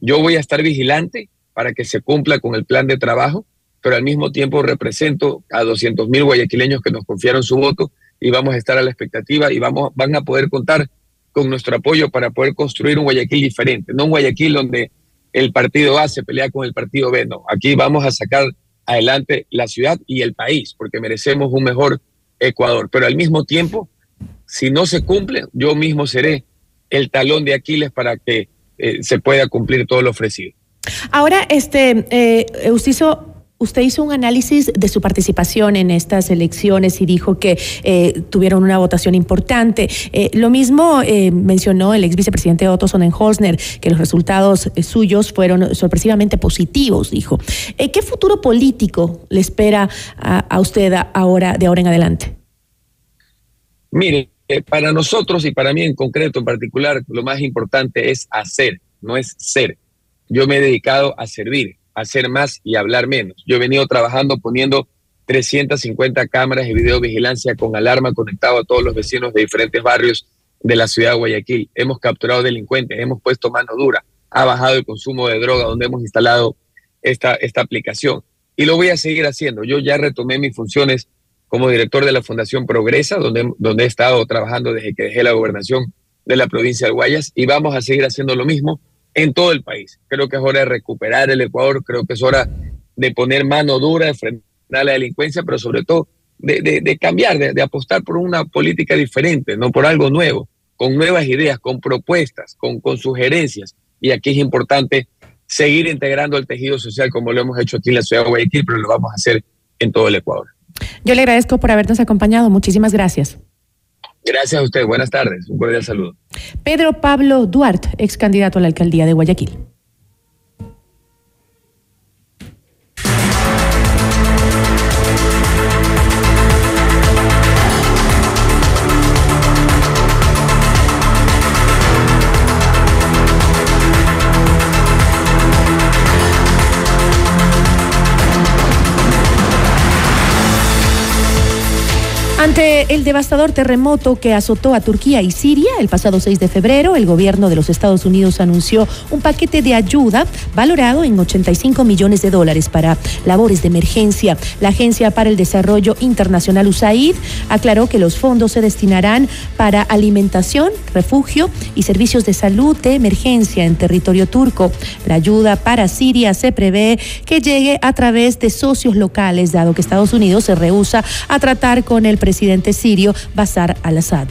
Yo voy a estar vigilante para que se cumpla con el plan de trabajo, pero al mismo tiempo represento a 200 mil guayaquileños que nos confiaron su voto y vamos a estar a la expectativa y vamos, van a poder contar con nuestro apoyo para poder construir un Guayaquil diferente, no un Guayaquil donde el partido A se pelea con el partido B, no, aquí vamos a sacar adelante la ciudad y el país, porque merecemos un mejor Ecuador, pero al mismo tiempo, si no se cumple, yo mismo seré el talón de Aquiles para que eh, se pueda cumplir todo lo ofrecido. Ahora, este, eh, usted hizo Usted hizo un análisis de su participación en estas elecciones y dijo que eh, tuvieron una votación importante. Eh, lo mismo eh, mencionó el ex vicepresidente Otto Sonnenholzner, que los resultados suyos fueron sorpresivamente positivos, dijo. ¿Qué futuro político le espera a, a usted ahora, de ahora en adelante? Mire, para nosotros y para mí en concreto, en particular, lo más importante es hacer, no es ser. Yo me he dedicado a servir hacer más y hablar menos. Yo he venido trabajando poniendo 350 cámaras de videovigilancia con alarma conectado a todos los vecinos de diferentes barrios de la ciudad de Guayaquil. Hemos capturado delincuentes, hemos puesto mano dura, ha bajado el consumo de droga, donde hemos instalado esta, esta aplicación. Y lo voy a seguir haciendo. Yo ya retomé mis funciones como director de la Fundación Progresa, donde, donde he estado trabajando desde que dejé la gobernación de la provincia de Guayas, y vamos a seguir haciendo lo mismo en todo el país. Creo que es hora de recuperar el Ecuador, creo que es hora de poner mano dura, de frenar la delincuencia, pero sobre todo de, cambiar, de, apostar por una política diferente, no por algo nuevo, con nuevas ideas, con propuestas, con, sugerencias. Y aquí es importante seguir integrando el tejido social como lo hemos hecho aquí en la ciudad de Guayaquil, pero lo vamos a hacer en todo el Ecuador. Yo le agradezco por habernos acompañado. Muchísimas gracias. Gracias a usted. Buenas tardes. Un cordial saludo. Pedro Pablo Duarte, ex candidato a la alcaldía de Guayaquil. El devastador terremoto que azotó a Turquía y Siria el pasado 6 de febrero, el gobierno de los Estados Unidos anunció un paquete de ayuda valorado en 85 millones de dólares para labores de emergencia. La Agencia para el Desarrollo Internacional USAID aclaró que los fondos se destinarán para alimentación, refugio y servicios de salud de emergencia en territorio turco. La ayuda para Siria se prevé que llegue a través de socios locales, dado que Estados Unidos se rehúsa a tratar con el presidente sirio Bashar al-Assad.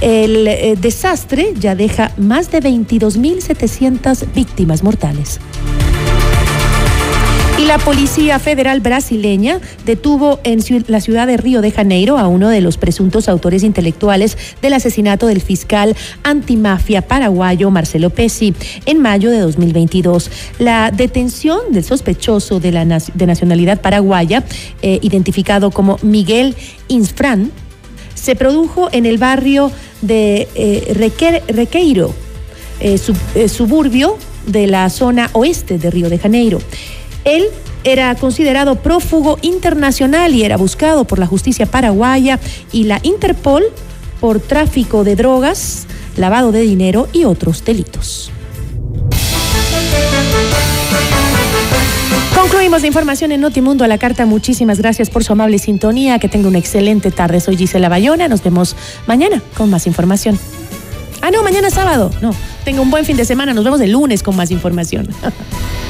El eh, desastre ya deja más de 22.700 víctimas mortales. Y la Policía Federal brasileña detuvo en la ciudad de Río de Janeiro a uno de los presuntos autores intelectuales del asesinato del fiscal antimafia paraguayo Marcelo Pesci en mayo de 2022. La detención del sospechoso de, la, nacionalidad paraguaya, eh, identificado como Miguel Insfran, se produjo en el barrio de eh, Requeiro, eh, suburbio de la zona oeste de Río de Janeiro. Él era considerado prófugo internacional y era buscado por la justicia paraguaya y la Interpol por tráfico de drogas, lavado de dinero y otros delitos. Concluimos la información en Notimundo a la carta. Muchísimas gracias por su amable sintonía. Que tenga una excelente tarde. Soy Gisela Bayona. Nos vemos mañana con más información. Ah, no, mañana sábado. No, tenga un buen fin de semana. Nos vemos el lunes con más información. (laughs)